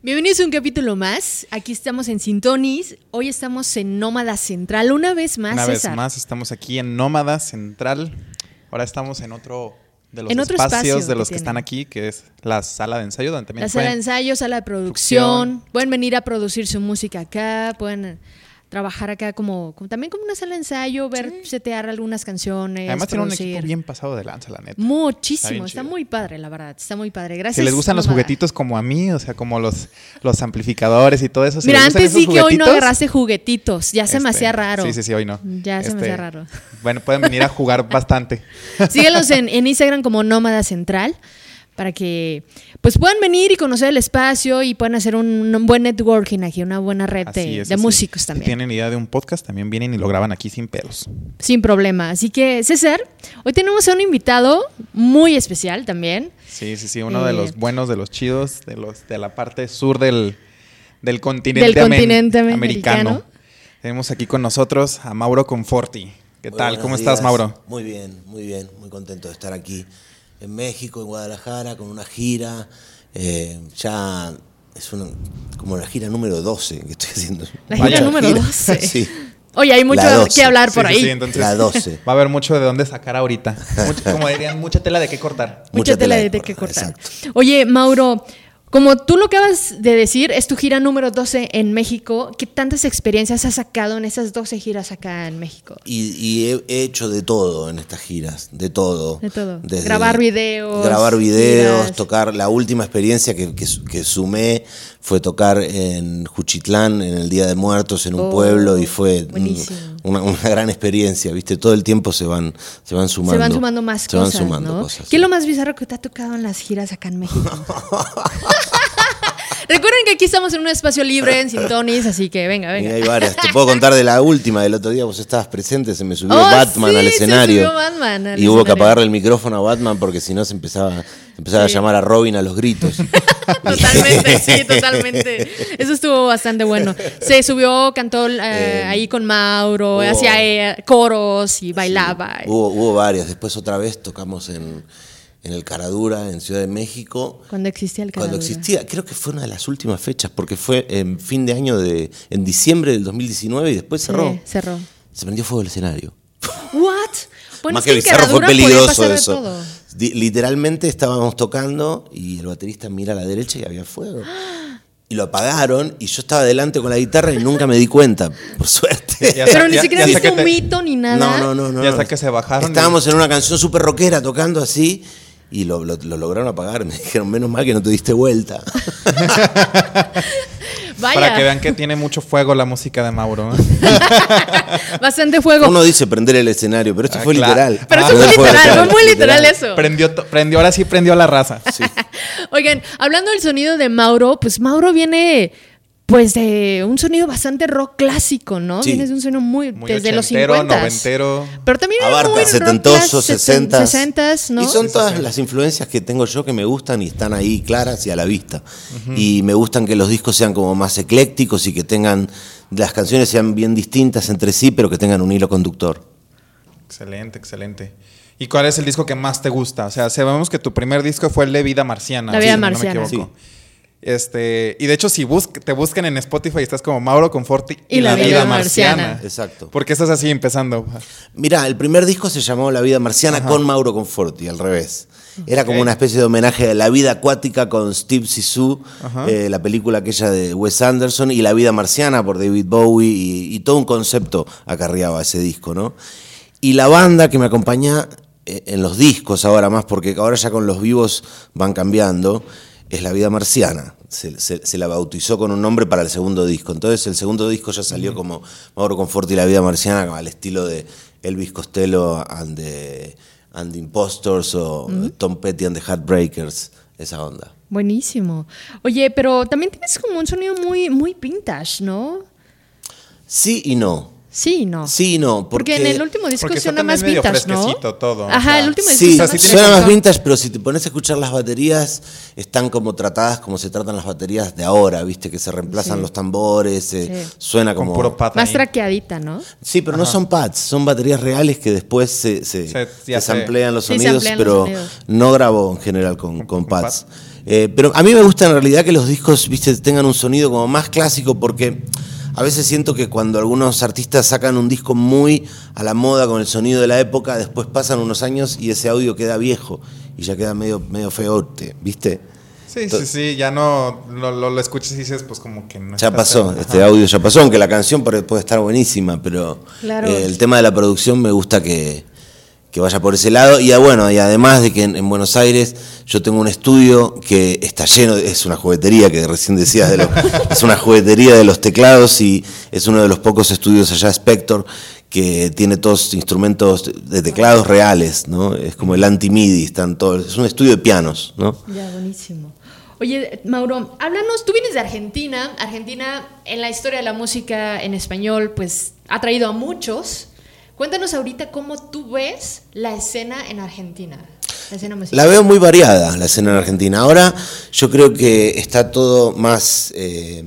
Bienvenidos a un capítulo más. Aquí estamos en Sintonis. Hoy estamos en Nómada Central. Una vez más, Una vez más estamos aquí en Nómada Central. Ahora estamos en otro de los En otro espacios espacio de los que están aquí, que es la sala de ensayo, donde también La sala de pueden- ensayo, sala de producción. Pueden venir a producir su música acá. Pueden trabajar acá como, como- también como una sala de ensayo, ver, setear algunas canciones. Además tiene un equipo bien pasado de lanza, la neta. Muchísimo. Está, muy padre, la verdad. Está muy padre. Gracias. Si les gustan los juguetitos como a mí, o sea, como los, los amplificadores y todo eso. si Mira, antes sí que hoy no agarraste juguetitos. Ya se me este, hacía raro. Sí, sí, sí, hoy no. Ya se me Este, hacía raro. Bueno, pueden venir a jugar bastante. Síguelos en, en Instagram como Nómada Central para que pues puedan venir y conocer el espacio y puedan hacer un, un buen networking aquí, una buena red de, es, músicos Si también. tienen idea de un podcast, también vienen y lo graban aquí sin pedos. Sin problema. Así que, César, hoy tenemos a un invitado muy especial también. Sí, sí, sí, uno de Eh, los buenos, de los chidos, de los de la parte sur del, del continente, Del amen- continente americano. americano. Tenemos aquí con nosotros a Mauro Conforti. ¿Qué Muy tal? ¿Cómo estás. Mauro? Muy bien, muy bien, muy contento de estar aquí en México, en Guadalajara, con una gira. Eh, ya es una, como la gira número 12 que estoy haciendo. La gira Vaya número gira. 12. Sí, Oye, hay mucho La 12. que hablar por Sí, ahí. sí, entonces la 12. va a haber mucho de dónde sacar ahorita. Mucho- como dirían, mucha tela de qué cortar. Mucha, Mucha tela tela de, cortar, cortar. Oye, Mauro, como tú lo acabas de decir, es tu gira número 12 en México. ¿Qué tantas experiencias has sacado en esas 12 giras acá en México? Y, y he, he hecho de todo en estas giras, de todo. De todo. Grabar videos, Grabar videos, giras. tocar. La última experiencia que, que, que sumé fue tocar en Juchitlán, en el Día de Muertos, en un Oh, pueblo, y fue mm, buenísimo. Una, una gran experiencia, ¿viste? Todo el tiempo se van, se van sumando. Se van sumando más se cosas, van sumando ¿no? cosas. ¿Qué es lo más bizarro que te ha tocado en las giras acá en México? Recuerden que aquí estamos en un espacio libre, en Sintonis, así que venga, venga. hay varias. Te puedo contar de la última del otro día. Vos estabas presente, se me subió Oh, Batman sí, al se escenario. subió Batman al y hubo que apagarle el micrófono a Batman porque si no se empezaba, se empezaba a llamar a Robin a los gritos. Totalmente, sí, totalmente. Eso estuvo bastante bueno. Se subió, cantó eh, Eh, ahí con Mauro, hacía eh, coros y bailaba. Hubo, hubo varias. Después otra vez tocamos en, en el Caradura, en Ciudad de México. Cuando existía el Cuando Caradura. existía, creo que fue una de las últimas fechas, porque fue en fin de año de, en diciembre del 2019 y después cerró. Sí, cerró. Se prendió fuego el escenario. ¿What? Bueno, Más es que en bizarro fue peligroso eso. todo. Literalmente estábamos tocando y el baterista mira a la derecha y había fuego. Y lo apagaron y yo estaba adelante con la guitarra y nunca me di cuenta, por suerte. Ya Pero ni ya- siquiera viste un te- mito ni nada. No, no, no, no. Ya no. hasta que se bajaron. Estábamos en una canción súper rockera tocando así y lo, lo- lo lograron apagar. Me dijeron, menos mal que no te diste vuelta. Vaya, Para que vean que tiene mucho fuego la música de Mauro. ¿eh? bastante fuego. Uno dice prender el escenario, pero esto Ah, fue claro. literal. Pero eso Ah, fue no puede literal, fue muy literal eso. Prendió, prendió, ahora sí prendió a la raza. Oigan, hablando del sonido de Mauro, pues Mauro viene pues de un sonido bastante rock clásico, ¿no? Sí. De un sonido muy, Muy desde los ochentero, 50 noventero. Pero también Abarca muy clas- sesentas. sesentas, ¿no? Y son todas las influencias que tengo yo que me gustan y están ahí claras y a la vista. Y me gustan que los discos sean como más eclécticos y que tengan, las canciones sean bien distintas entre sí, pero que tengan un hilo conductor. Excelente, excelente. ¿Y cuál es el disco que más te gusta? O sea, sabemos que tu primer disco fue el de Vida Marciana. La Vida si no me Marciana. equivoco. Este, y de hecho, si te buscan en Spotify, estás como Mauro Conforti Y La Vida Marciana. Exacto. Porque estás así empezando. Mirá, el primer disco se llamó La vida marciana con Mauro Conforti, al revés. Era como una especie de homenaje a la vida acuática con Steve Zissou, eh, la película aquella de Wes Anderson, y La vida marciana por David Bowie, y, y todo un concepto acarreaba ese disco, ¿no? Y la banda que me acompaña eh, en los discos ahora más, porque ahora ya con los vivos van cambiando, es La vida marciana. Se, se- se la bautizó con un nombre para el segundo disco. Entonces el segundo disco ya salió como Mauro Conforti y La vida marciana, al estilo de Elvis Costello and the, and the Impostors o Tom Petty and the Heartbreakers, esa onda. Buenísimo. Oye, pero también tienes como un sonido muy, muy vintage, ¿no? Sí y no. Sí, no. Sí y no. Porque, Porque, en el último disco suena más medio vintage, ¿no? todo, o Ajá, sea, el último disco Sí, suena sí suena más vintage, pero si te pones a escuchar las baterías, están como tratadas como se tratan las baterías de ahora, ¿viste? Que se reemplazan Sí. los tambores, eh, Sí. suena Con como... puro pat Más ahí. traqueadita, ¿no? Sí, pero no son pads, son baterías reales que después se, se, los Sí, sonidos, los pero sonidos. no grabo en general con, pads. Eh, pero a mí me gusta en realidad que los discos, viste, tengan un sonido como más clásico porque a veces siento que cuando algunos artistas sacan un disco muy a la moda con el sonido de la época, después pasan unos años y ese audio queda viejo y ya queda medio, medio feote, ¿viste? Sí, sí, sí, ya no lo, lo, escuchas y dices, pues como que no. Ya pasó, este audio ya pasó, aunque la canción puede estar buenísima, pero eh, el tema de la producción me gusta que, que vaya por ese lado. Y ah, bueno, y además de que en, Buenos Aires yo tengo un estudio que está lleno, es una juguetería que recién decías, de es una juguetería de los teclados y es uno de los pocos estudios allá, Spector, que tiene todos instrumentos de teclados reales, ¿no? Es como el anti-MIDI, están todos, es un estudio de pianos, ¿no? Ya, buenísimo. Oye, Mauro, háblanos, tú vienes de Argentina. Argentina en la historia de la música en español, pues ha traído a muchos. Cuéntanos ahorita cómo tú ves la escena en Argentina. La, veo muy variada, la escena en Argentina. Ahora yo creo que está todo más, eh,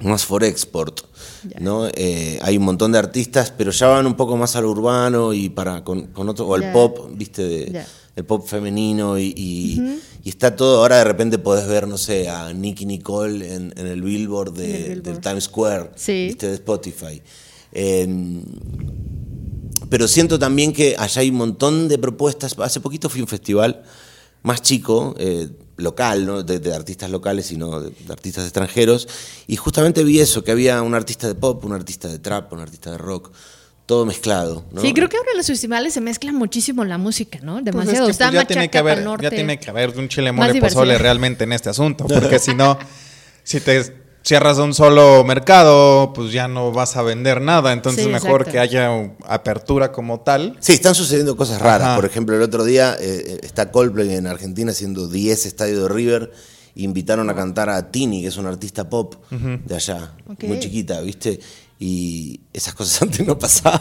más for export. ¿no? Eh, hay un montón de artistas, pero ya van un poco más al urbano y para con, otro, o al pop, viste, de, el pop femenino y, está todo. Ahora de repente podés ver, no sé, a Nicky Nicole en, el billboard, de, del Times Square, viste, de Spotify. Em, pero siento también que allá hay un montón de propuestas. Hace poquito fui a un festival más chico, eh, local, ¿no? de, artistas locales, sino de, artistas extranjeros, y justamente vi eso, que había un artista de pop, un artista de trap, un artista de rock, todo mezclado. Sí, creo que ahora en los festivales se mezcla muchísimo la música, ¿no? Pues Demasiado. Pues ya, tiene que haber, ya tiene que haber un chile mole pozole realmente en este asunto, porque si no, si te cierras un solo mercado, pues ya no vas a vender nada. Entonces, mejor que haya apertura como tal. Sí, están sucediendo cosas raras. Por ejemplo, el otro día eh, está Coldplay en Argentina haciendo 10 estadios de River. Invitaron a cantar a Tini, que es una artista pop de allá, muy chiquita, ¿viste? Y esas cosas antes no pasaban.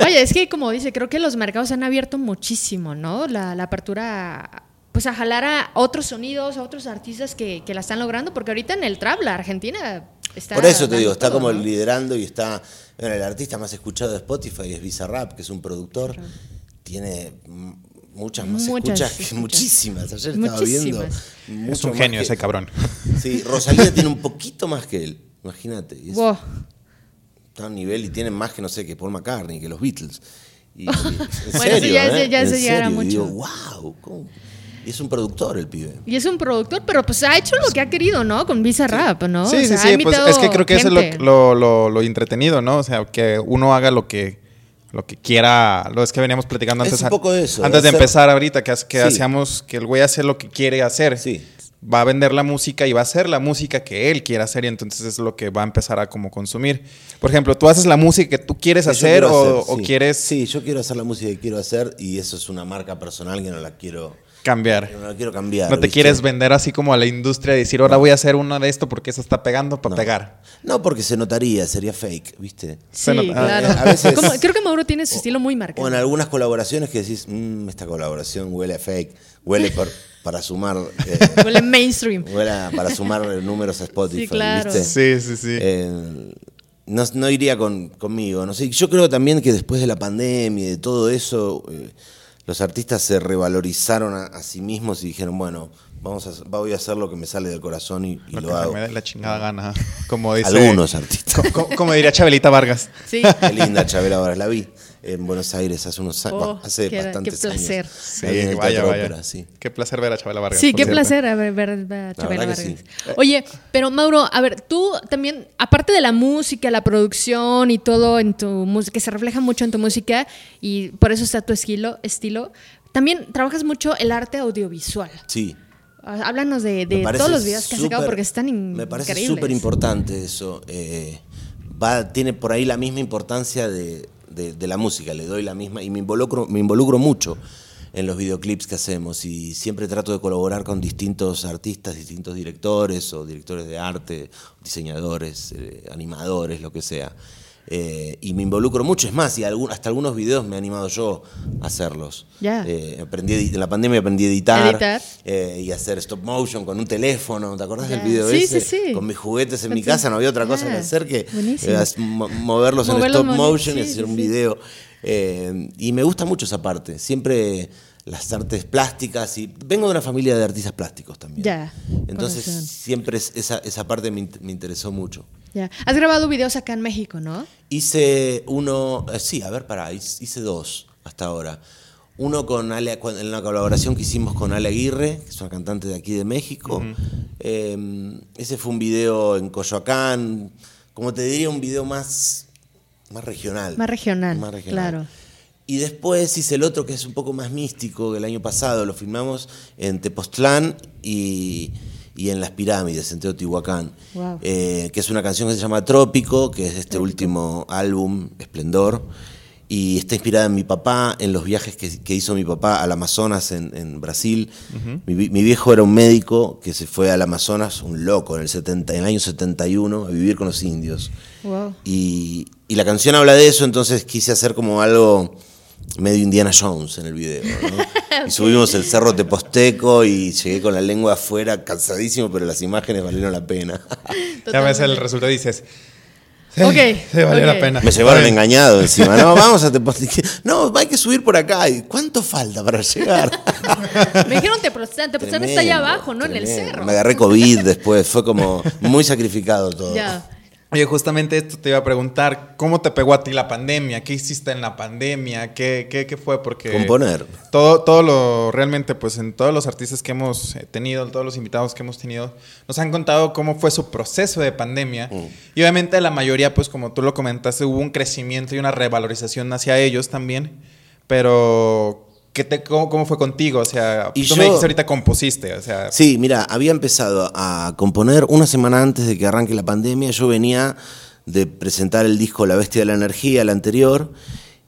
Oye, es que como dice, creo que los mercados han abierto muchísimo, ¿no? La, la apertura pues a jalar a otros sonidos, a otros artistas que, la están logrando, porque ahorita en el trap la Argentina está... Por eso te digo, está como liderando y está... Bueno, el artista más escuchado de Spotify es Bizarrap, que es un productor, tiene muchas más escuchas, muchísimas. Ayer estaba viendo. Es un genio ese cabrón. Sí, Rosalía tiene un poquito más que él, imagínate. Está a un nivel y tiene más que, no sé, que Paul McCartney, que los Beatles. Y, bueno, serio, ya, ¿eh? ya se llega mucho. Digo, wow, ¿cómo? Y es un productor el pibe. Y es un productor, pero pues ha hecho lo que ha querido, ¿no? Con Visa Rap, ¿no? Sí, sí, sí. Pues es que creo que eso es lo, lo, lo, entretenido, ¿no? O sea, que uno haga lo que lo que quiera, lo es que veníamos platicando antes. Es un poco eso. Antes de empezar ahorita, que, que hacíamos que el güey hace lo que quiere hacer. Sí. Va a vender la música y va a hacer la música que él quiere hacer y entonces es lo que va a empezar a como consumir. Por ejemplo, ¿tú haces la música que tú quieres hacer, o, o, quieres...? Sí, yo quiero hacer la música que quiero hacer y eso es una marca personal que no la quiero cambiar. No quiero cambiar. No te quieres vender así como a la industria y decir, ahora voy a hacer uno de esto porque eso está pegando para pegar. No, porque se notaría, sería fake, ¿viste? Sí, claro. creo que Mauro tiene su estilo muy marcado. O en algunas colaboraciones que decís, mmm, esta colaboración huele a fake, huele para sumar. Eh, huele mainstream. Huele para sumar números a Spotify. Sí, claro. Sí, sí, sí. Eh, no, iría conmigo. No sé. Yo creo también que después de la pandemia y de todo eso. Eh, los artistas se revalorizaron a, sí mismos y dijeron, bueno, vamos a, voy a hacer lo que me sale del corazón y, lo, hago. Me da la chingada gana, como dice, Algunos artistas. Como, diría Chabelita Vargas. Sí. Qué linda Chabela Vargas, la vi en Buenos Aires hace unos años, oh, hace qué, bastantes qué placer. Sí, vaya, vaya. sí. Qué placer ver a Chabela Vargas. Sí, qué placer ver, a Chabela Vargas. Oye, pero Mauro, a ver, tú también, aparte de la música, la producción y todo en tu música, que se refleja mucho en tu música y por eso está tu estilo, estilo también trabajas mucho el arte audiovisual. Sí. Ah, háblanos de, todos los videos que has sacado porque están increíbles. Me parece súper importante eso. Eh, va, tiene por ahí la misma importancia de, de, la música, le doy la misma y me involucro, me involucro mucho en los videoclips que hacemos y siempre trato de colaborar con distintos artistas, distintos directores o directores de arte, diseñadores, eh, animadores, lo que sea. Eh, y me involucro mucho, es más, y hasta algunos videos me he animado yo a hacerlos. Eh, aprendí, en la pandemia aprendí a editar, eh, y hacer stop motion con un teléfono. ¿Te acordás del video ese? Con mis juguetes en mi casa, no había otra cosa que hacer que moverlos, en stop motion y hacer un video. y me gusta mucho esa parte. Siempre las artes plásticas y vengo de una familia de artistas plásticos también. Entonces siempre esa, esa parte me, interesó mucho. Ya. Has grabado videos acá en México, ¿no? Hice uno, eh, sí, a ver, pará, hice dos hasta ahora. Uno con Ale, en la colaboración que hicimos con Ale Aguirre, que es una cantante de aquí de México. Em, ese fue un video en Coyoacán, como te diría, un video más, más regional. Más regional, más regional. claro. Y después hice el otro que es un poco más místico, que el año pasado lo filmamos en Tepoztlán y, en las pirámides, en Teotihuacán, eh, que es una canción que se llama Trópico, que es este último álbum, Esplendor, y está inspirada en mi papá, en los viajes que, hizo mi papá al Amazonas en, Brasil. mi, viejo era un médico que se fue al Amazonas, un loco, en el, 70, en el año 71, a vivir con los indios. Y, y la canción habla de eso, entonces quise hacer como algo medio Indiana Jones en el video. Y subimos el cerro Teposteco y llegué con la lengua afuera, cansadísimo, pero las imágenes valieron la pena. Ya ves el resultado y dices. Ok. Sí, valió la pena. Me llevaron engañado encima. No, vamos a Teposteco. No, hay que subir por acá. ¿Cuánto falta para llegar? Me dijeron Tepoztlán. Tepoztlán está allá abajo, ¿no? En el cerro. Me agarré COVID después. Fue como muy sacrificado todo. Ya. Oye, justamente esto te iba a preguntar, ¿cómo te pegó a ti la pandemia? ¿Qué hiciste en la pandemia? ¿Qué, qué, fue? Porque... Componer. Todo, todo lo, realmente, pues en todos los artistas que hemos eh, tenido, en todos los invitados que hemos tenido, nos han contado cómo fue su proceso de pandemia. Mm. Y obviamente la mayoría, pues como tú lo comentaste, hubo un crecimiento y una revalorización hacia ellos también. Pero, cómo, fue contigo? O sea, tú me dijiste ahorita compusiste, o sea... Sí, mira, había empezado a componer una semana antes de que arranque la pandemia. Yo venía de presentar el disco La Bestia de la Energía, el anterior,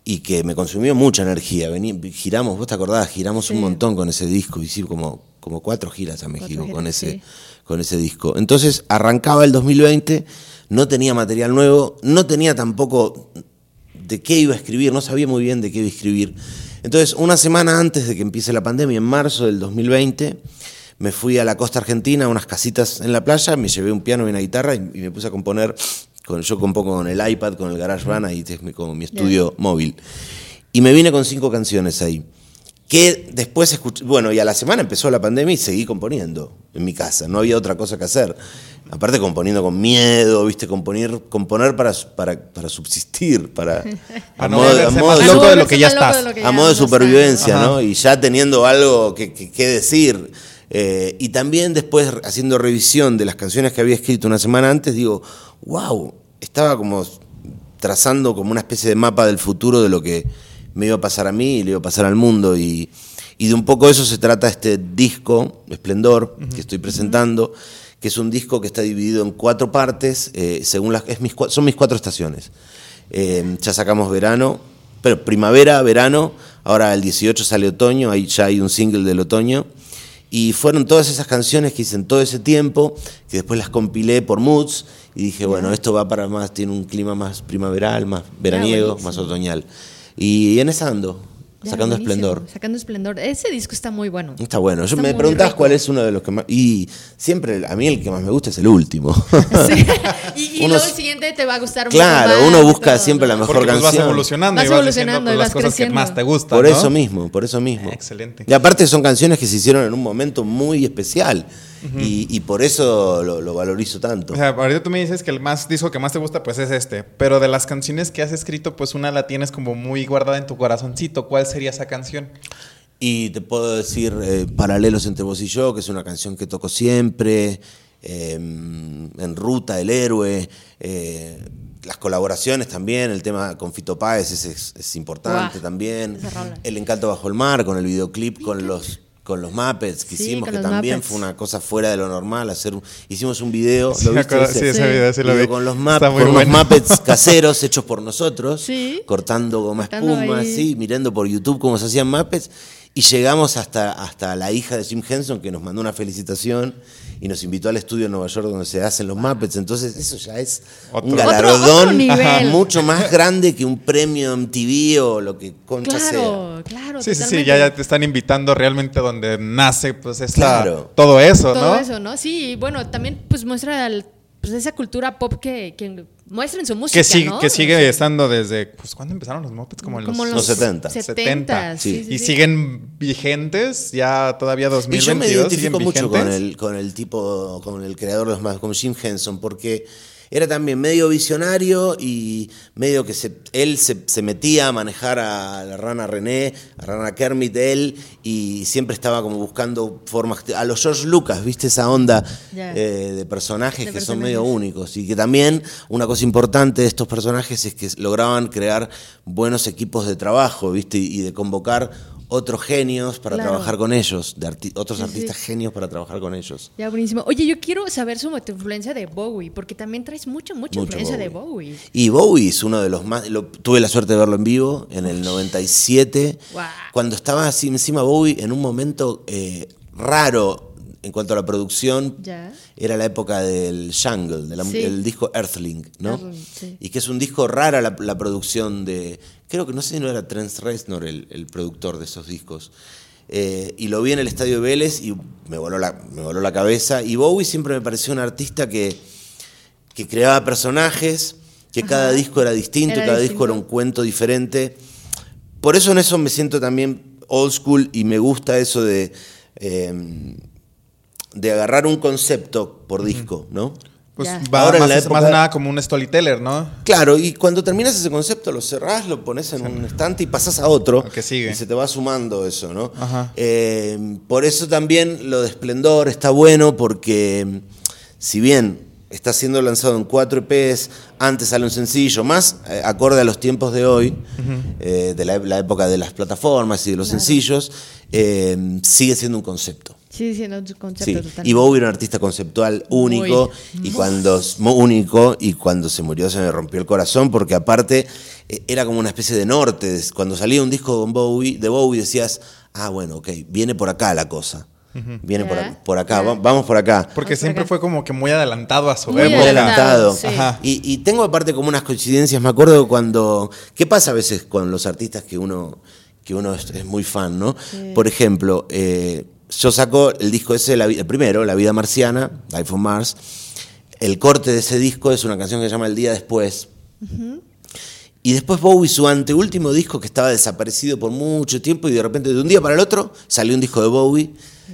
y que me consumió mucha energía. giramos, vos te acordás, giramos un montón con ese disco, hicimos como, como cuatro giras a México con, ese, con ese disco. Entonces arrancaba el 2020, no tenía material nuevo, no tenía tampoco de qué iba a escribir, no sabía muy bien de qué iba a escribir. Entonces, una semana antes de que empiece la pandemia, en marzo del 2020, me fui a la costa argentina, a unas casitas en la playa, me llevé un piano y una guitarra y, me puse a componer. Con, yo compongo con el iPad, con el GarageBand, ahí con mi estudio móvil. Y me vine con cinco canciones ahí. Que después escuché, bueno, y a la semana empezó la pandemia y seguí componiendo en mi casa, no había otra cosa que hacer. Aparte componiendo con miedo, viste, componer, componer para, para, subsistir, para... a, modo, de lo que ya estás. a modo de supervivencia, ¿no? Y ya teniendo algo que, decir. Eh, y también después haciendo revisión de las canciones que había escrito una semana antes, digo, wow, estaba como trazando como una especie de mapa del futuro de lo que me iba a pasar a mí y le iba a pasar al mundo. Y, de un poco eso se trata este disco, Esplendor, que estoy presentando que es un disco que está dividido en cuatro partes, eh, según las, es mis, son mis cuatro estaciones. Eh, ya sacamos verano, pero primavera, verano, ahora el 18 sale otoño, ahí ya hay un single del otoño. Y fueron todas esas canciones que hice en todo ese tiempo, que después las compilé por moods y dije, bueno, esto va para más, tiene un clima más primaveral, más veraniego, más otoñal. Y en esa ando sacando esplendor. Sacando esplendor. Ese disco está muy bueno. Está bueno. Yo me preguntabas cuál es uno de los que más. Y siempre, a mí el que más me gusta es el último. Sí. Y, luego el siguiente te va a gustar claro, Claro, uno busca siempre la mejor canción. Vas evolucionando vas y vas evolucionando las cosas que más te gustan. Por eso mismo, por eso mismo. Excelente. Y aparte son canciones que se hicieron en un momento muy especial y, por eso lo, valorizo tanto. O sea, ahorita tú me dices que el más disco que más te gusta pues es este, pero de las canciones que has escrito pues una la tienes como muy guardada en tu corazoncito. ¿Cuál sería esa canción? Y te puedo decir eh, Paralelos entre vos y yo, que es una canción que toco siempre, em, En Ruta, El Héroe, eh, las colaboraciones también, el tema con Fito Páez es, importante también, El Encanto Bajo el Mar, con el videoclip, con los con los Muppets que hicimos, que también fue una cosa fuera de lo normal. Hacer hicimos un video, ¿lo viste? sí, ese video, sí lo vi. Con los, Muppets caseros hechos por nosotros, cortando goma espuma, así, mirando por YouTube cómo se hacían Muppets. Y llegamos hasta, hasta la hija de Jim Henson que nos mandó una felicitación y nos invitó al estudio en Nueva York donde se hacen los Muppets. Entonces, eso ya es un galardón mucho más grande que un premio MTV o lo que concha claro, Claro, Sí, sí, sí, ya, te están invitando realmente donde nace, pues es claro. todo eso, ¿no? Todo eso, ¿no? Sí, y bueno, también pues muestra pues, esa cultura pop que, muestren su música. Que, que sigue estando desde. Pues, ¿cuándo empezaron los Muppets? Como en los, los 70. 70. Sí. y siguen vigentes ya todavía 2022. Y yo me identifico mucho con el, con el tipo, con el creador de los más, como Jim Henson, porque era también medio visionario y medio que se, él se, metía a manejar a la rana René, a la rana Kermit, él, y siempre estaba como buscando formas, a los George Lucas, ¿viste? Esa onda eh, de personajes que son medio únicos y que también una cosa importante de estos personajes es que lograban crear buenos equipos de trabajo, ¿viste? Y de convocar otros genios para trabajar con ellos, de otros artistas genios para trabajar con ellos. Ya, buenísimo. Oye, yo quiero saber su influencia de Bowie, porque también traes mucha, mucha influencia de Bowie. Y Bowie es uno de los más... tuve la suerte de verlo en vivo en el 97, cuando estaba así encima Bowie en un momento eh, raro en cuanto a la producción, era la época del Jungle, del disco Earthling, ¿no? Y que es un disco rara la, la, producción de. Creo que no sé si no era Trent Reznor el, el productor de esos discos. Eh, y lo vi en el estadio Vélez y me voló, la, me voló la cabeza. Y Bowie siempre me pareció un artista que, que creaba personajes, que cada disco era distinto, cada disco era un cuento diferente. Por eso en eso me siento también old school y me gusta eso de. Eh, de agarrar un concepto por disco, ¿no? Pues va Ahora más, más nada como un storyteller, ¿no? Claro, y cuando terminas ese concepto lo cerrás, lo pones en un estante y pasas a otro. Que sigue. Y se te va sumando eso, ¿no? Eh, por eso también lo de Esplendor está bueno porque si bien está siendo lanzado en cuatro EPs, antes sale un sencillo, más eh, acorde a los tiempos de hoy, eh, de la, época de las plataformas y de los sencillos, sigue siendo un concepto. Sí, sí, no, concepto sí. Y Bowie era un artista conceptual único y cuando único y cuando se murió se me rompió el corazón porque aparte eh, era como una especie de norte. Cuando salía un disco de Bowie, de Bowie decías, ah, bueno, ok, viene por acá la cosa. Viene por, acá, vamos por acá. Porque siempre fue como que muy adelantado a su época. Muy adelantado. Y, y, tengo aparte como unas coincidencias, me acuerdo cuando... ¿Qué pasa a veces con los artistas que uno, que uno es, muy fan, no? Por ejemplo, eh, yo saco el disco ese, el primero, La vida marciana, Life on Mars. El corte de ese disco es una canción que se llama El día después. Y después Bowie, su anteúltimo disco que estaba desaparecido por mucho tiempo y de repente de un día para el otro salió un disco de Bowie.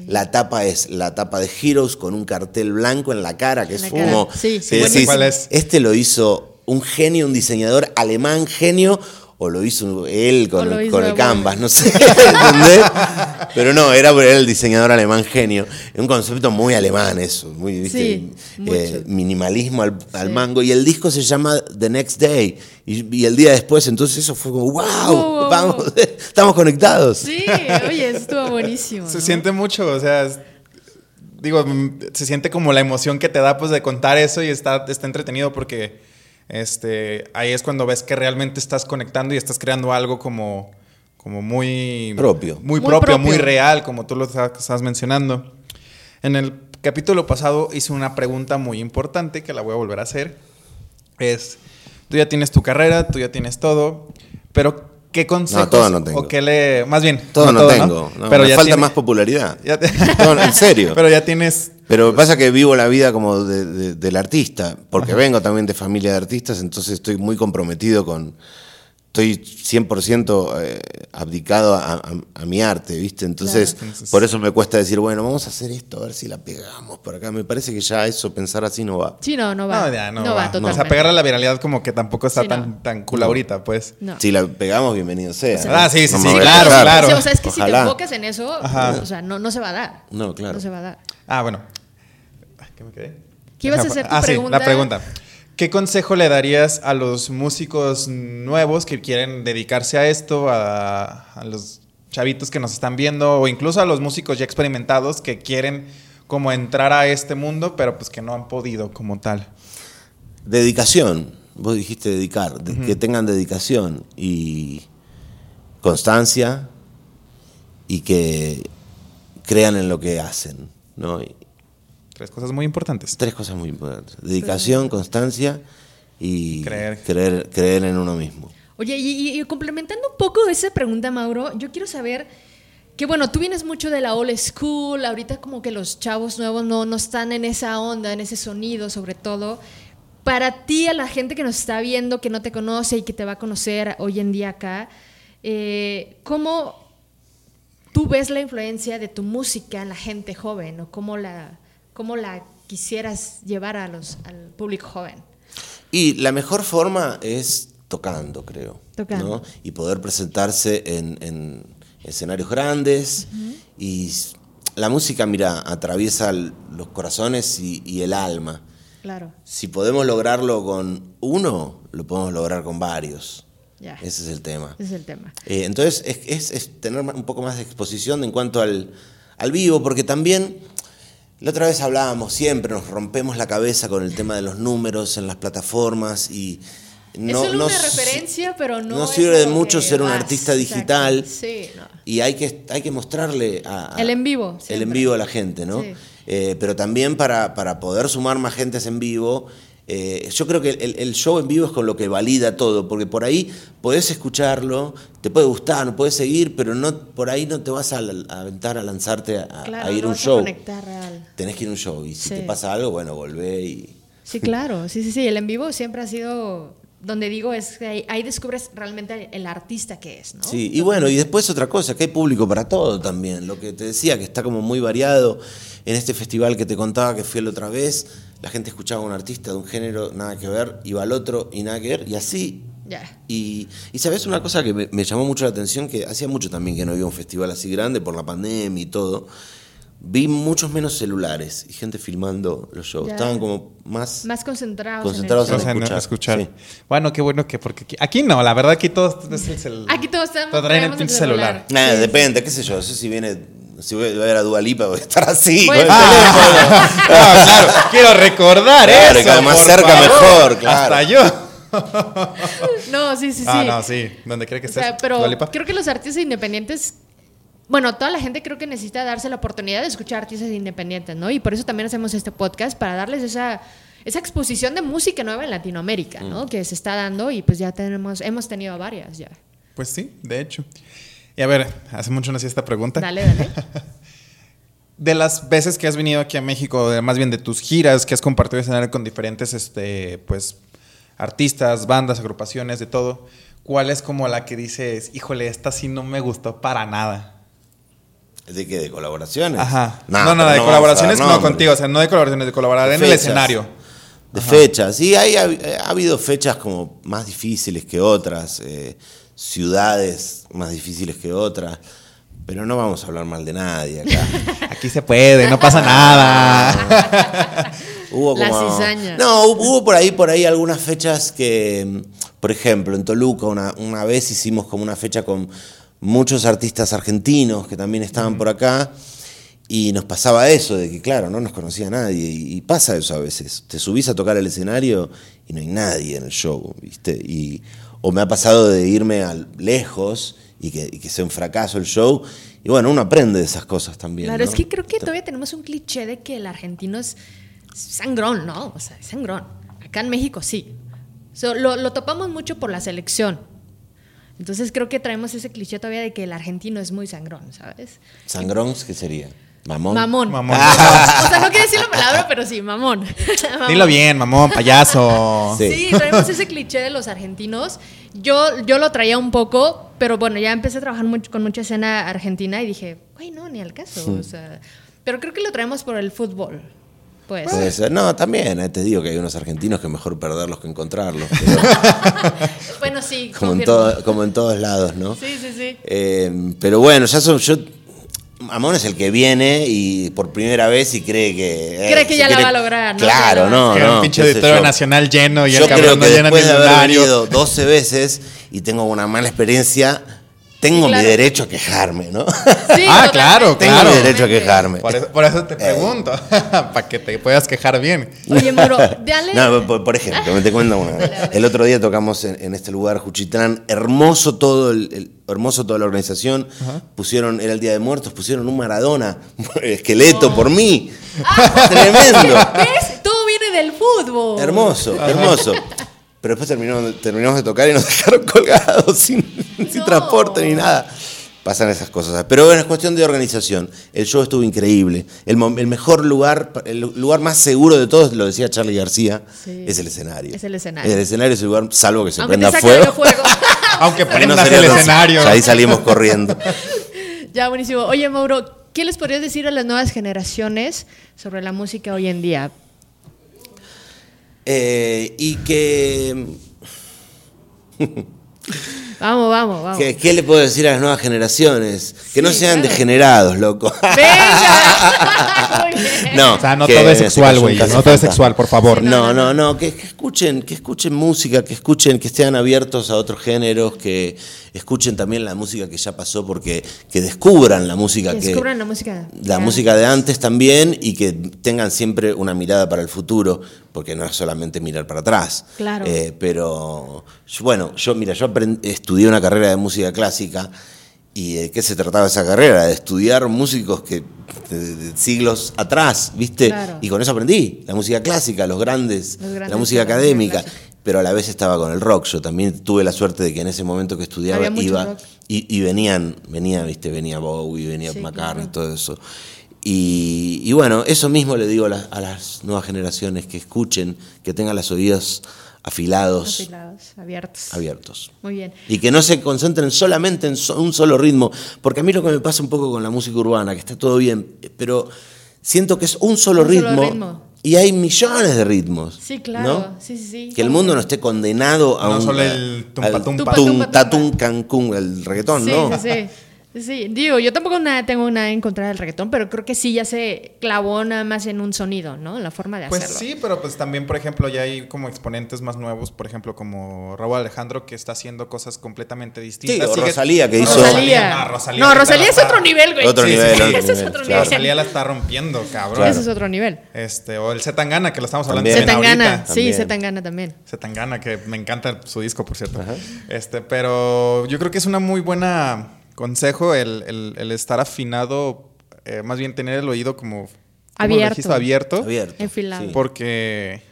La tapa es la tapa de Heroes con un cartel blanco en la cara que es fumo. Sí, sí, Este lo hizo un genio, un diseñador alemán genio o lo hizo él con, el canvas, no sé, ¿entendés? Pero no, era por él el diseñador alemán genio. Es un concepto muy alemán eso, muy eh, minimalismo al, mango. Y el disco se llama The Next Day. Y, el día después, entonces eso fue como, wow, vamos, estamos conectados. Sí, oye, estuvo buenísimo. Se siente mucho, o sea, digo, se siente como la emoción que te da pues de contar eso y está, está entretenido porque este, ahí es cuando ves que realmente estás conectando y estás creando algo como, como muy propio. Muy, propio, muy real, como tú lo estás mencionando. En el capítulo pasado hice una pregunta muy importante que la voy a volver a hacer. Es, tú ya tienes tu carrera, tú ya tienes todo, pero ¿qué consejos? No, todo no tengo. O qué le, más bien. Todo no, tengo. pero ya falta más popularidad. en serio. Pero ya tienes pero pasa que vivo la vida como del artista, porque vengo también de familia de artistas, entonces estoy muy comprometido con, estoy 100% eh, abdicado a, mi arte, ¿viste? Entonces, por eso me cuesta decir, bueno, vamos a hacer esto, a ver si la pegamos por acá. Me parece que ya eso, pensar así no va. Sí, no, no va. No, va, totalmente. O sea, pegarle a la viralidad como que tampoco está tan, tan cool ahorita, pues. Si la pegamos, bienvenido sea. ah, sí, sí, sí, claro, claro. o sea, es que si te enfocas en eso, o sea, no, no se va a dar. No, claro. No se va a dar. Ah, bueno. ¿Qué me quedé? ¿Qué ibas a hacer tu ah, pregunta? Sí, la pregunta. ¿Qué consejo le darías a los músicos nuevos que quieren dedicarse a esto, a, los chavitos que nos están viendo, o incluso a los músicos ya experimentados que quieren como entrar a este mundo, pero pues que no han podido como tal? Dedicación. Vos dijiste dedicar, que tengan dedicación y constancia y que crean en lo que hacen, ¿no? Tres cosas muy importantes. Tres cosas muy importantes. Dedicación, constancia y creer, creer, creer en uno mismo. Oye, y, complementando un poco esa pregunta, Mauro, yo quiero saber que, bueno, tú vienes mucho de la old school, ahorita como que los chavos nuevos no, no están en esa onda, en ese sonido sobre todo, para ti, a la gente que nos está viendo, que no te conoce y que te va a conocer hoy en día acá, eh, ¿cómo tú ves la influencia de tu música en la gente joven o cómo la, cómo la quisieras llevar a los, al público joven? Y la mejor forma es tocando, creo. Tocando. Y poder presentarse en, escenarios grandes. Y la música, mira, atraviesa los corazones y, el alma. Claro. Si podemos lograrlo con uno, lo podemos lograr con varios. Ese es el tema. Ese es el tema. Eh, entonces, es, tener un poco más de exposición en cuanto al, al vivo, porque también la otra vez hablábamos, siempre nos rompemos la cabeza con el tema de los números en las plataformas y no, es solo una referencia, pero no. No sirve de mucho ser un artista digital. Sí, no. Y hay que, hay que mostrarle a, el en vivo. El en vivo a la gente, ¿no? Eh, pero también para, para, poder sumar más gentes en vivo. Eh, yo creo que el, show en vivo es con lo que valida todo, porque por ahí podés escucharlo, te puede gustar, no puedes seguir, pero no por ahí no te vas a, aventar a lanzarte a, ir a un show. Tenés que ir a un show y si te pasa algo, bueno, volvé y... Sí, claro, sí, sí, sí, el en vivo siempre ha sido donde digo es que ahí, descubres realmente el artista que es, ¿no? Sí, y bueno, y después otra cosa, que hay público para todo también. Lo que te decía, que está como muy variado. En este festival que te contaba que fui la otra vez, la gente escuchaba a un artista de un género nada que ver, iba al otro y nada que ver, y así. Ya. Y, y, sabes una cosa que me, me, llamó mucho la atención, que hacía mucho también que no había un festival así grande por la pandemia y todo vi muchos menos celulares y gente filmando los shows. Estaban como más... Más concentrados. Concentrados en, escuchar. Bueno, qué bueno que... Porque aquí, no, la verdad aquí todos es el Aquí todos estamos... traen el pinche celular. Nada, depende, qué sé yo. No sé si viene... Si voy a ver a Dualipa voy a estar así. ah, claro, quiero recordar claro, eso. más cerca mejor, claro. Hasta yo. no, sí, sí, sí. Ah, no, sí. Donde cree que estés. pero creo que los artistas independientes bueno, toda la gente creo que necesita darse la oportunidad de escuchar artistas independientes, ¿no? Y por eso también hacemos este podcast, para darles esa, esa exposición de música nueva en Latinoamérica, ¿no? Mm. Que se está dando y pues ya tenemos, hemos tenido varias ya. Pues sí, de hecho. Y a ver, hace mucho no hacía esta pregunta. Dale, dale. de las veces que has venido aquí a México, más bien de tus giras, que has compartido escenario con diferentes, este, pues, artistas, bandas, agrupaciones, de todo, ¿cuál es como la que dices, híjole, esta sí no me gustó para nada? ¿De qué? ¿De colaboraciones? Ajá. no, no, de colaboraciones no, contigo, o sea, no de colaboraciones, de colaborar en el escenario. De fechas, sí, hay, ha, habido fechas como más difíciles que otras, eh, ciudades más difíciles que otras, pero no vamos a hablar mal de nadie acá. Aquí se puede, no pasa nada. hubo como, No, hubo por ahí, por ahí algunas fechas que, por ejemplo, en Toluca una, una vez hicimos como una fecha con muchos artistas argentinos que también estaban por acá. Y nos pasaba eso, de que claro, no nos conocía nadie. Y, pasa eso a veces. Te subís a tocar el escenario y no hay nadie en el show, ¿viste? Y, o me ha pasado de irme a lejos y que, sea un fracaso el show. Y bueno, uno aprende de esas cosas también. Claro, es que creo que todavía tenemos un cliché de que el argentino es sangrón, ¿no? O sea, es sangrón. Acá en México sí. lo, lo topamos mucho por la selección entonces creo que traemos ese cliché todavía de que el argentino es muy sangrón, ¿sabes? ¿Sangrón qué sería? ¿Mamón? Mamón. Mamón. O sea, no quiere decir la palabra, pero sí, mamón. Dilo bien, mamón, payaso. Sí. traemos ese cliché de los argentinos. Yo, yo lo traía un poco, pero bueno, ya empecé a trabajar mucho, con mucha escena argentina y dije, güey, no, ni al caso. O sea, pero creo que lo traemos por el fútbol. Puede ser. No, también, eh, te digo que hay unos argentinos que mejor perderlos que encontrarlos. bueno, sí. Como en, todo, como en todos lados, ¿no? Sí, sí, sí. Eh, pero bueno, ya son, yo Amón es el que viene y por primera vez y cree que. Eh, cree que ya la va a lograr, ¿no? Claro, no. no. un pinche auditorio nacional lleno y yo el creo que después de haber venido 12 veces y tengo una mala experiencia, tengo mi derecho a quejarme, ¿no? Sí, ah, claro, Tengo mi derecho a quejarme. Por eso, te eh. pregunto, para que te puedas quejar bien. Oye, Moro, dale. No, por, ejemplo, me te cuento una. El otro día tocamos en, este lugar, Juchitlán, hermoso todo el, hermoso toda la organización. Pusieron, era el Día de Muertos, pusieron un Maradona, esqueleto por mí. Ah, Tremendo. ¿Ves? Todo viene del fútbol. Hermoso, hermoso. Pero después terminamos, terminamos de tocar y nos dejaron colgados sin, transporte ni nada. pasan esas cosas. Pero bueno, es cuestión de organización. El show estuvo increíble. El, mejor lugar, el lugar más seguro de todos, lo decía Charlie García, es el escenario. Es el escenario. El escenario es el lugar, salvo que se prenda fuego. Aunque prendas el escenario. Ahí salimos corriendo. ya, buenísimo. Oye, Mauro, ¿qué les podrías decir a las nuevas generaciones sobre la música hoy en día? Eh, y que... Vamos, vamos, vamos. ¿Qué, le puedo decir a las nuevas generaciones? Que no sean degenerados, loco. no, o sea, no todo es sexual, güey. No todo es sexual, por favor. No, no, no, que, escuchen, que escuchen música, que escuchen, que estén abiertos a otros géneros, que escuchen también la música que ya pasó, porque que descubran la música que, descubran la música. La música de antes también y que tengan siempre una mirada para el futuro, porque no es solamente mirar para atrás. Claro. Eh, pero bueno, yo mira, yo estudié una carrera de música clásica y de qué se trataba esa carrera, de estudiar músicos que de, siglos atrás, ¿viste? Y con eso aprendí la música clásica, los grandes, la música académica pero a la vez estaba con el rock. Yo también tuve la suerte de que en ese momento que estudiaba iba y, venían, venía, viste, venía Bowie, venía McCartney, todo eso. Y, bueno, eso mismo le digo a las, nuevas generaciones, que escuchen, que tengan los oídos afilados. Afilados, abiertos. Abiertos. Muy bien. Y que no se concentren solamente en un solo ritmo, porque a mí lo que me pasa un poco con la música urbana, que está todo bien, pero siento que es un solo ritmo y hay millones de ritmos. Sí, claro. Sí, sí, sí. Que el mundo no esté condenado a no un. solo el tumpa, tatún cancún, el reggaetón, ¿no? Sí, sí. Sí, digo, yo tampoco nada, tengo nada en contra del reggaetón, pero creo que sí ya se clavó nada más en un sonido, ¿no? En la forma de pues hacerlo. Pues sí, pero pues también, por ejemplo, ya hay como exponentes más nuevos, por ejemplo, como Raúl Alejandro, que está haciendo cosas completamente distintas. Sí, o Rosalía, que hizo... Rosalía. No, Rosalía, no, Rosalía es otro nivel, güey. Otro nivel, Ese es otro nivel. Rosalía la está rompiendo, cabrón. Ese es otro nivel. Este, o el Zetangana, que lo estamos hablando también. Zetangana, sí, Zetangana también. Zetangana, que me encanta su disco, por cierto. Este, pero yo creo que es una muy buena consejo el, estar afinado, eh, más bien tener el oído como abierto. abierto. Abierto. Enfilado. Porque,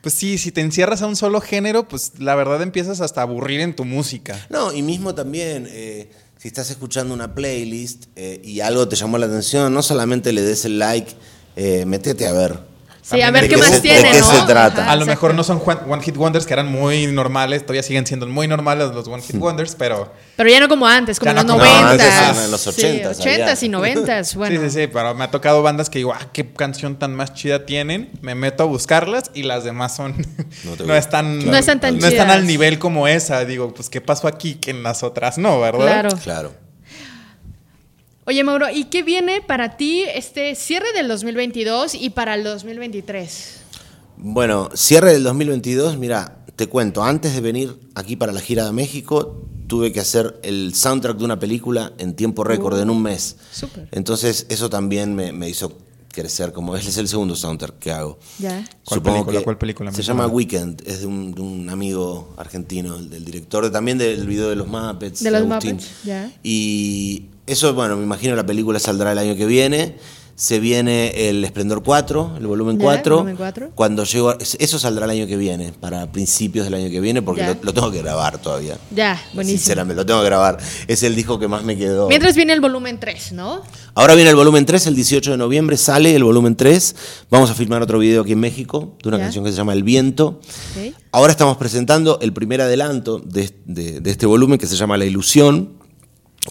pues sí, si te encierras a un solo género, pues la verdad empiezas hasta a aburrir en tu música. No, y mismo también, eh, si estás escuchando una playlist eh, y algo te llamó la atención, no solamente le des el like, metete a ver Sí, a ver qué más tiene, ¿De qué se trata? a lo mejor no son One Hit Wonders que eran muy normales, todavía siguen siendo muy normales los One Hit Wonders, pero... Pero ya no como antes, como en los 90. en los 80. Sí, 80 y 90, bueno. Sí, sí, sí, pero me ha tocado bandas que digo, ah, qué canción tan más chida tienen, me meto a buscarlas y las demás son... No, están... No están tan No están al nivel como esa, digo, pues qué pasó aquí que en las otras no, ¿verdad? Claro. Claro. Oye, Mauro, ¿y qué viene para ti este cierre del 2022 y para el 2023? Bueno, cierre del 2022, mira, te cuento, antes de venir aquí para la gira de México, tuve que hacer el soundtrack de una película en tiempo récord, en un uh, mes. Súper. Entonces, eso también me, hizo crecer, como es el segundo soundtrack que hago. Ya. ¿Cuál película? ¿Cuál película? Se llama Weekend, es de un, amigo argentino, del director también del video de los Muppets. De los Muppets, ya. Y eso, bueno, me imagino la película saldrá el año que viene. Se viene el Esplendor 4, el volumen 4. Cuando llego, eso saldrá el año que viene, para principios del año que viene, porque lo, tengo que grabar todavía. Ya, buenísimo. Sinceramente, lo tengo que grabar. Es el disco que más me quedó. Mientras viene el volumen 3, ¿no? Ahora viene el volumen 3, el 18 de noviembre sale el volumen 3. Vamos a filmar otro video aquí en México de una canción que se llama El Viento. Ahora estamos presentando el primer adelanto de, de este volumen que se llama La Ilusión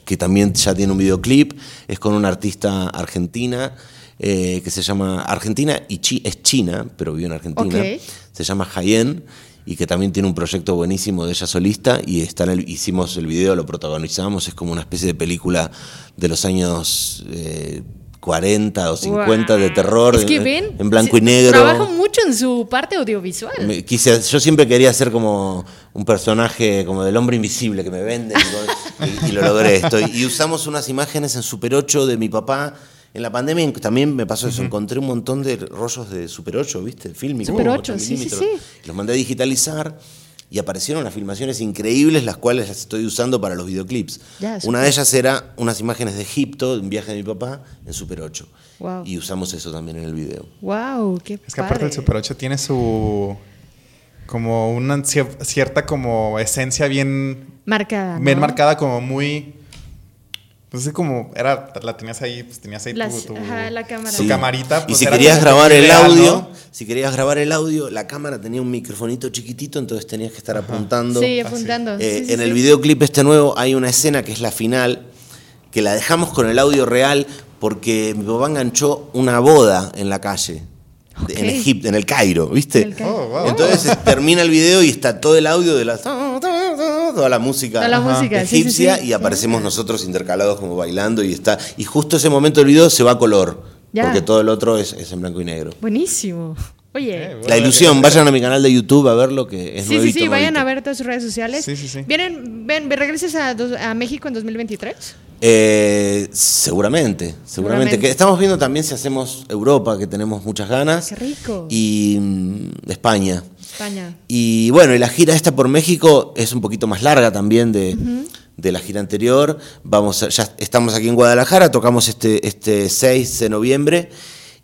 que también ya tiene un videoclip, es con una artista argentina eh, que se llama Argentina y es china, pero vive en Argentina, se llama Hayen y que también tiene un proyecto buenísimo de ella solista y está en hicimos el video, lo protagonizamos, es como una especie de película de los años... Eh, 40 o 50 de terror en, blanco y negro. Trabaja mucho en su parte audiovisual. quise, yo siempre quería ser como un personaje como del hombre invisible que me vende y, lo logré. Estoy, y usamos unas imágenes en Super 8 de mi papá. En la pandemia también me pasó eso, encontré un montón de rollos de Super 8, ¿viste? Fílmicos. Super 8, sí, sí, sí. Los mandé a digitalizar y aparecieron las filmaciones increíbles, las cuales las estoy usando para los videoclips. Una de ellas era unas imágenes de Egipto, de un viaje de mi papá, en Super 8. Y usamos eso también en el video. ¡Wow! ¡Qué Es que aparte del Super 8 tiene su. como una cierta como esencia bien. Marcada. Bien marcada, como muy Entonces, como era, la tenías ahí, pues tenías ahí tu, la cámara. tu camarita. Pues, y si querías grabar el audio, si querías grabar el audio, la cámara tenía un microfonito chiquitito, entonces tenías que estar apuntando. Sí, apuntando. Eh, en el videoclip este nuevo hay una escena que es la final, que la dejamos con el audio real porque mi papá enganchó una boda en la calle. En Egipto, en el Cairo, ¿viste? Oh, entonces termina el video y está todo el audio de la toda la música, egipcia y aparecemos nosotros intercalados como bailando y está y justo ese momento del video se va a color porque todo el otro es, en blanco y negro. Buenísimo. Oye, eh, la ilusión, vayan a mi canal de YouTube a ver lo que es Sí, sí, sí, vayan a ver todas sus redes sociales. Sí, sí, sí. ¿Vienen, ven, regreses a, a México en 2023? Eh, seguramente, seguramente, Que estamos viendo también si hacemos Europa, que tenemos muchas ganas. Qué rico. Y mm, España. España. Y bueno, y la gira esta por México es un poquito más larga también de, la gira anterior. Vamos ya estamos aquí en Guadalajara, tocamos este, este 6 de noviembre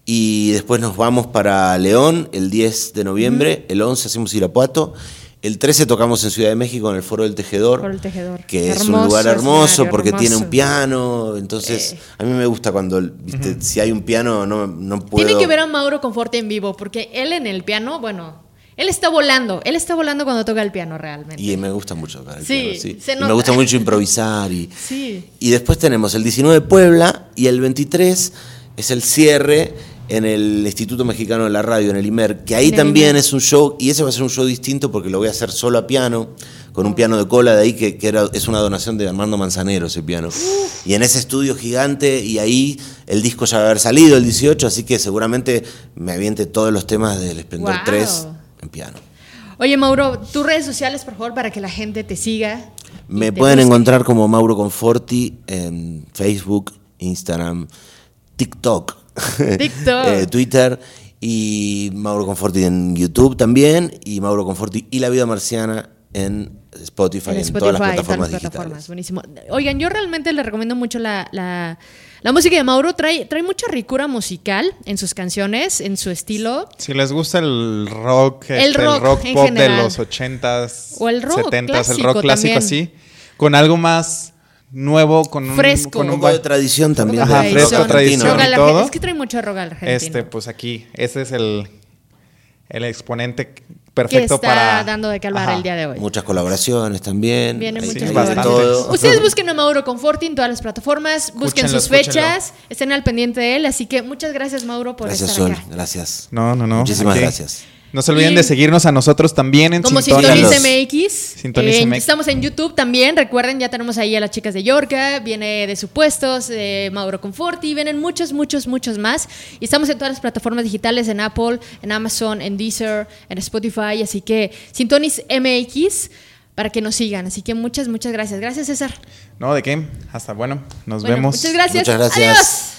y después nos vamos para León el 10 de noviembre, el 11 hacemos Irapuato el 13 tocamos en Ciudad de México en el Foro del Tejedor, Foro del Tejedor. que es un lugar hermoso porque tiene un piano. Entonces, eh. a mí me gusta cuando, viste, si hay un piano, no, no puedo. Tiene que ver a Mauro Conforte en vivo, porque él en el piano, bueno, él está volando, él está volando cuando toca el piano realmente. Y me gusta mucho tocar el piano, sí. me gusta mucho improvisar. Y, sí. y después tenemos el 19 Puebla y el 23 es el cierre en el Instituto Mexicano de la Radio, en el IMER, que ahí también es un show, y ese va a ser un show distinto porque lo voy a hacer solo a piano, con un piano de cola de ahí, que, era, es una donación de Armando Manzanero ese piano. Y en ese estudio gigante, y ahí el disco ya va a haber salido el 18, así que seguramente me aviente todos los temas del Esplendor 3 en piano. Oye, Mauro, tus redes sociales, por favor, para que la gente te siga. Me pueden encontrar como Mauro Conforti en Facebook, Instagram, TikTok Eh, Twitter y Mauro Conforti en YouTube también y Mauro Conforti y La Vida Marciana en Spotify, en, todas las plataformas, digitales. Buenísimo. Oigan, yo realmente le recomiendo mucho la, la, música de Mauro. Trae, trae mucha ricura musical en sus canciones, en su estilo. Si les gusta el rock, el este, rock, pop de los 80s, o el rock 70s, el rock clásico así, con algo más nuevo con un, fresco. Con un poco de tradición también. Ajá, fresco, tradición y todo. Es que trae mucho rogal argentino. Este, pues aquí, ese es el, el exponente perfecto que está dando de calvar el día de hoy. Muchas colaboraciones también. Vienen muchas colaboraciones. Ustedes busquen a Mauro Conforti en todas las plataformas, busquen sus fechas, estén al pendiente de él, así que muchas gracias Mauro por gracias, estar Sol, acá. Gracias. No, no, no. Muchísimas gracias. No se olviden de seguirnos a nosotros también en Como MX. Eh, estamos en YouTube también. Recuerden, ya tenemos ahí a las chicas de Yorka, viene de Supuestos, de Mauro Conforti, vienen muchos, muchos, muchos más. Y estamos en todas las plataformas digitales, en Apple, en Amazon, en Deezer, en Spotify. Así que Sintonis MX para que nos sigan. Así que muchas, muchas gracias. Gracias, César. No, ¿de qué? Hasta bueno, nos vemos. Muchas gracias. Muchas gracias. Adiós.